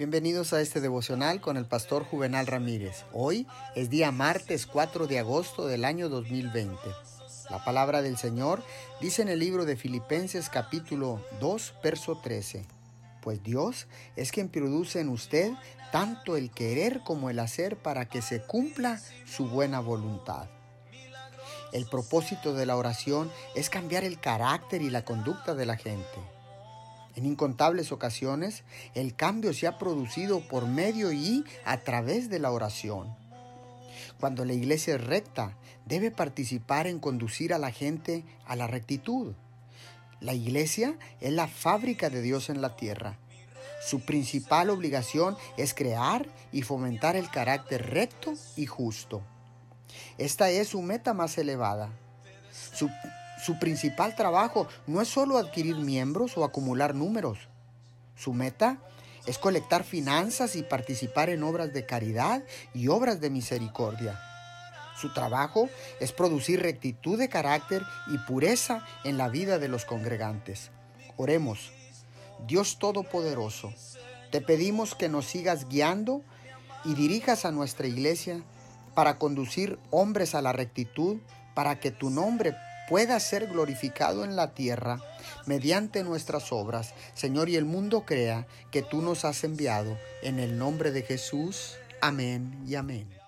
Bienvenidos a este devocional con el pastor Juvenal Ramírez. Hoy es día martes 4 de agosto del año 2020. La palabra del Señor dice en el libro de Filipenses capítulo 2, verso 13. Pues Dios es quien produce en usted tanto el querer como el hacer para que se cumpla su buena voluntad. El propósito de la oración es cambiar el carácter y la conducta de la gente. En incontables ocasiones, el cambio se ha producido por medio y a través de la oración. Cuando la iglesia es recta, debe participar en conducir a la gente a la rectitud. La iglesia es la fábrica de Dios en la tierra. Su principal obligación es crear y fomentar el carácter recto y justo. Esta es su meta más elevada. Su principal trabajo no es solo adquirir miembros o acumular números. Su meta es colectar finanzas y participar en obras de caridad y obras de misericordia. Su trabajo es producir rectitud de carácter y pureza en la vida de los congregantes. Oremos. Dios Todopoderoso, te pedimos que nos sigas guiando y dirijas a nuestra iglesia para conducir hombres a la rectitud, para que tu nombre pueda ser glorificado en la tierra mediante nuestras obras, Señor, y el mundo crea que tú nos has enviado. En el nombre de Jesús. Amén y amén.